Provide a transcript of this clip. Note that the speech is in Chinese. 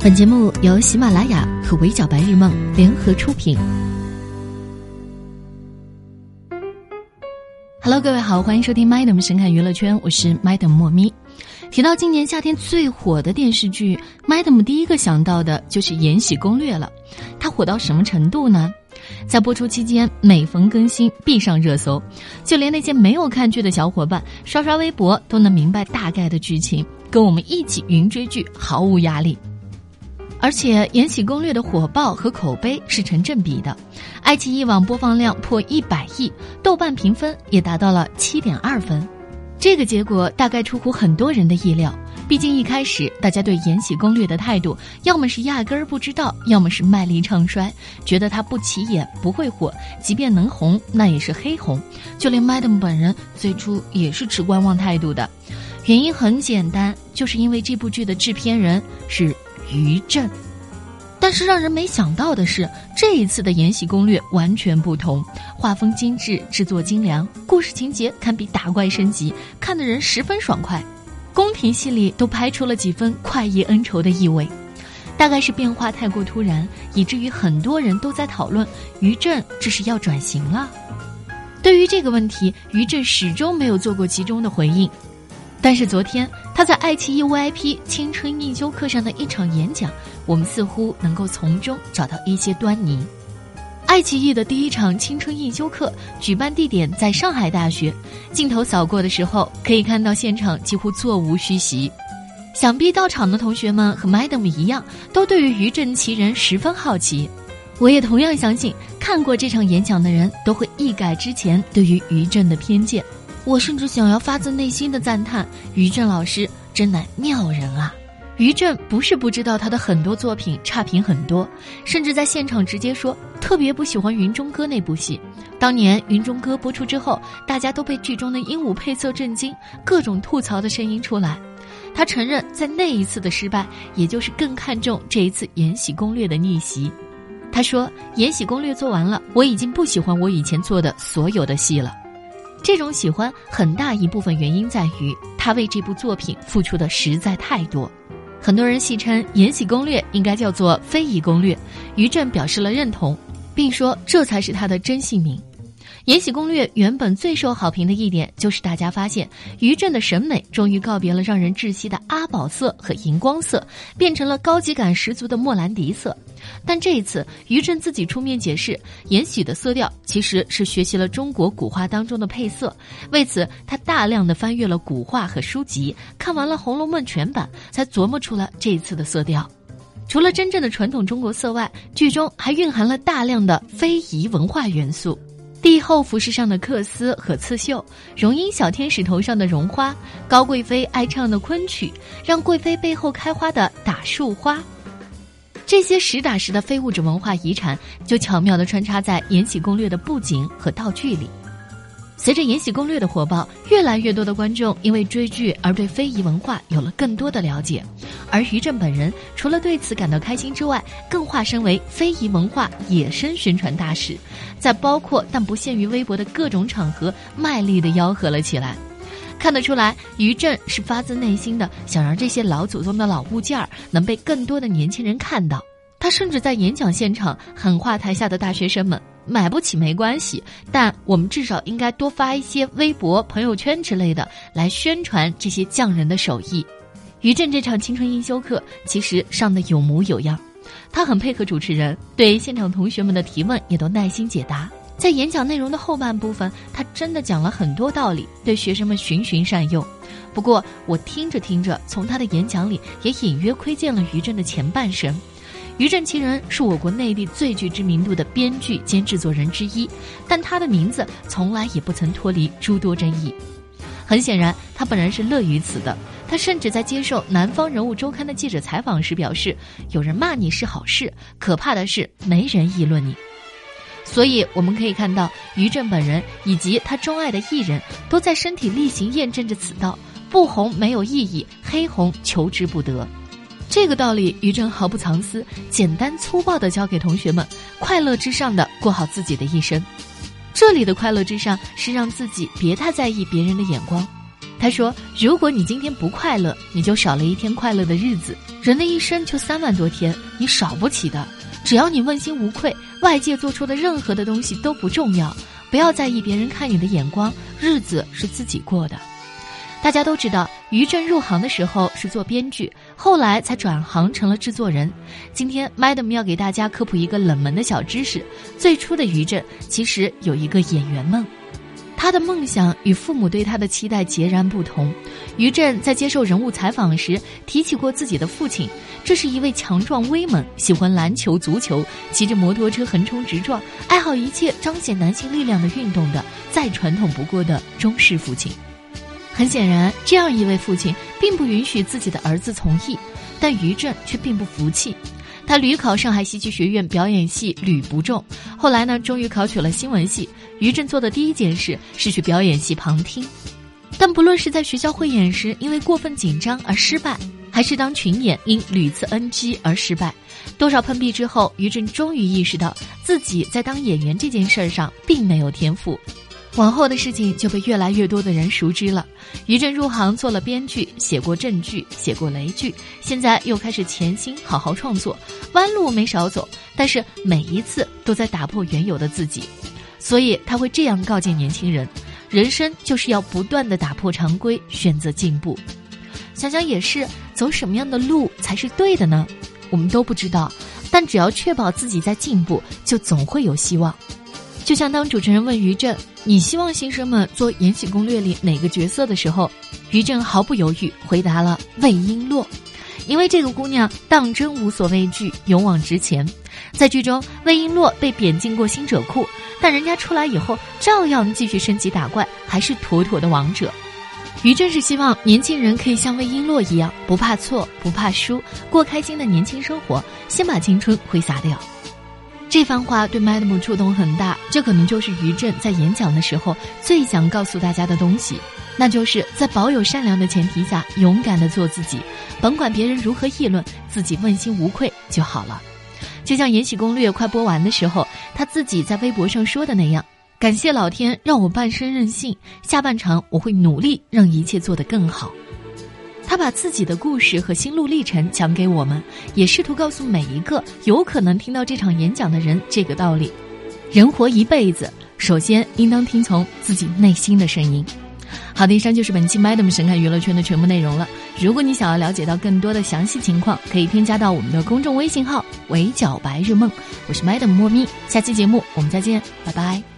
本节目由喜马拉雅和围剿白日梦联合出品。Hello，各位好，欢迎收听 Madam 神侃娱乐圈，我是 Madam 莫咪。提到今年夏天最火的电视剧，Madam 第一个想到的就是《延禧攻略》了。它火到什么程度呢？在播出期间，每逢更新必上热搜，就连那些没有看剧的小伙伴刷刷微博都能明白大概的剧情，跟我们一起云追剧，毫无压力。而且《延禧攻略》的火爆和口碑是成正比的，爱奇艺网播放量破一百亿，豆瓣评分也达到了七点二分。这个结果大概出乎很多人的意料，毕竟一开始大家对《延禧攻略》的态度，要么是压根儿不知道，要么是卖力唱衰，觉得它不起眼，不会火，即便能红，那也是黑红。就连 Madam 本人最初也是持观望态度的，原因很简单，就是因为这部剧的制片人是。于震，但是让人没想到的是，这一次的《延禧攻略》完全不同，画风精致，制作精良，故事情节堪比打怪升级，看的人十分爽快。宫廷戏里都拍出了几分快意恩仇的意味，大概是变化太过突然，以至于很多人都在讨论于震这是要转型了。对于这个问题，于震始终没有做过集中的回应。但是昨天他在爱奇艺 VIP 青春印修课上的一场演讲，我们似乎能够从中找到一些端倪。爱奇艺的第一场青春印修课举办地点在上海大学，镜头扫过的时候可以看到现场几乎座无虚席。想必到场的同学们和 Madam 一样，都对于于震其人十分好奇。我也同样相信，看过这场演讲的人都会一改之前对于于震的偏见。我甚至想要发自内心的赞叹于震老师真乃妙人啊！于震不是不知道他的很多作品差评很多，甚至在现场直接说特别不喜欢《云中歌》那部戏。当年《云中歌》播出之后，大家都被剧中的鹦鹉配色震惊，各种吐槽的声音出来。他承认在那一次的失败，也就是更看重这一次《延禧攻略》的逆袭。他说：“《延禧攻略》做完了，我已经不喜欢我以前做的所有的戏了。”这种喜欢很大一部分原因在于他为这部作品付出的实在太多。很多人戏称《延禧攻略》应该叫做《非遗攻略》，于震表示了认同，并说这才是他的真姓名。《延禧攻略》原本最受好评的一点，就是大家发现于震的审美终于告别了让人窒息的阿宝色和荧光色，变成了高级感十足的莫兰迪色。但这一次，于震自己出面解释，延禧的色调其实是学习了中国古画当中的配色。为此，他大量的翻阅了古画和书籍，看完了《红楼梦》全版，才琢磨出了这一次的色调。除了真正的传统中国色外，剧中还蕴含了大量的非遗文化元素。帝后服饰上的缂丝和刺绣，荣膺小天使头上的绒花，高贵妃爱唱的昆曲，让贵妃背后开花的打树花，这些实打实的非物质文化遗产，就巧妙地穿插在《延禧攻略》的布景和道具里。随着《延禧攻略》的火爆，越来越多的观众因为追剧而对非遗文化有了更多的了解，而于震本人除了对此感到开心之外，更化身为非遗文化野生宣传大使，在包括但不限于微博的各种场合卖力的吆喝了起来。看得出来，于震是发自内心的想让这些老祖宗的老物件儿能被更多的年轻人看到。他甚至在演讲现场喊话台下的大学生们。买不起没关系，但我们至少应该多发一些微博、朋友圈之类的来宣传这些匠人的手艺。于震这场青春英修课其实上的有模有样，他很配合主持人，对现场同学们的提问也都耐心解答。在演讲内容的后半部分，他真的讲了很多道理，对学生们循循善诱。不过我听着听着，从他的演讲里也隐约窥见了于震的前半生。于震其人是我国内地最具知名度的编剧兼制作人之一，但他的名字从来也不曾脱离诸多争议。很显然，他本人是乐于此的。他甚至在接受《南方人物周刊》的记者采访时表示：“有人骂你是好事，可怕的是没人议论你。”所以我们可以看到，于震本人以及他钟爱的艺人，都在身体力行验证着此道：不红没有意义，黑红求之不得。这个道理，于震毫不藏私，简单粗暴地教给同学们：快乐之上的过好自己的一生。这里的快乐之上，是让自己别太在意别人的眼光。他说：“如果你今天不快乐，你就少了一天快乐的日子。人的一生就三万多天，你少不起的。只要你问心无愧，外界做出的任何的东西都不重要，不要在意别人看你的眼光，日子是自己过的。大家都知道，于震入行的时候是做编剧，后来才转行成了制作人。今天，Madam 要给大家科普一个冷门的小知识：最初的于震其实有一个演员梦。他的梦想与父母对他的期待截然不同。于震在接受人物采访时提起过自己的父亲，这是一位强壮威猛、喜欢篮球、足球、骑着摩托车横冲直撞、爱好一切彰显男性力量的运动的再传统不过的中式父亲。很显然，这样一位父亲并不允许自己的儿子从艺，但于震却并不服气。他屡考上海戏剧学院表演系屡不中，后来呢，终于考取了新闻系。于震做的第一件事是去表演系旁听，但不论是在学校汇演时因为过分紧张而失败，还是当群演因屡次 NG 而失败，多少碰壁之后，于震终于意识到自己在当演员这件事上并没有天赋。往后的事情就被越来越多的人熟知了。于震入行做了编剧，写过正剧，写过雷剧，现在又开始潜心好好创作，弯路没少走，但是每一次都在打破原有的自己。所以他会这样告诫年轻人：人生就是要不断的打破常规，选择进步。想想也是，走什么样的路才是对的呢？我们都不知道，但只要确保自己在进步，就总会有希望。就像当主持人问于震：“你希望新生们做《延禧攻略》里哪个角色的时候，于震毫不犹豫回答了魏璎珞，因为这个姑娘当真无所畏惧，勇往直前。在剧中，魏璎珞被贬进过星者库，但人家出来以后照样继续升级打怪，还是妥妥的王者。于震是希望年轻人可以像魏璎珞一样，不怕错，不怕输，过开心的年轻生活，先把青春挥洒掉。”这番话对 Madam 触动很大，这可能就是于震在演讲的时候最想告诉大家的东西，那就是在保有善良的前提下，勇敢的做自己，甭管别人如何议论，自己问心无愧就好了。就像《延禧攻略》快播完的时候，他自己在微博上说的那样：“感谢老天让我半生任性，下半场我会努力让一切做得更好。”他把自己的故事和心路历程讲给我们，也试图告诉每一个有可能听到这场演讲的人这个道理：人活一辈子，首先应当听从自己内心的声音。好的，以上就是本期 Madam 神看娱乐圈的全部内容了。如果你想要了解到更多的详细情况，可以添加到我们的公众微信号“围剿白日梦”，我是 Madam 莫咪。下期节目我们再见，拜拜。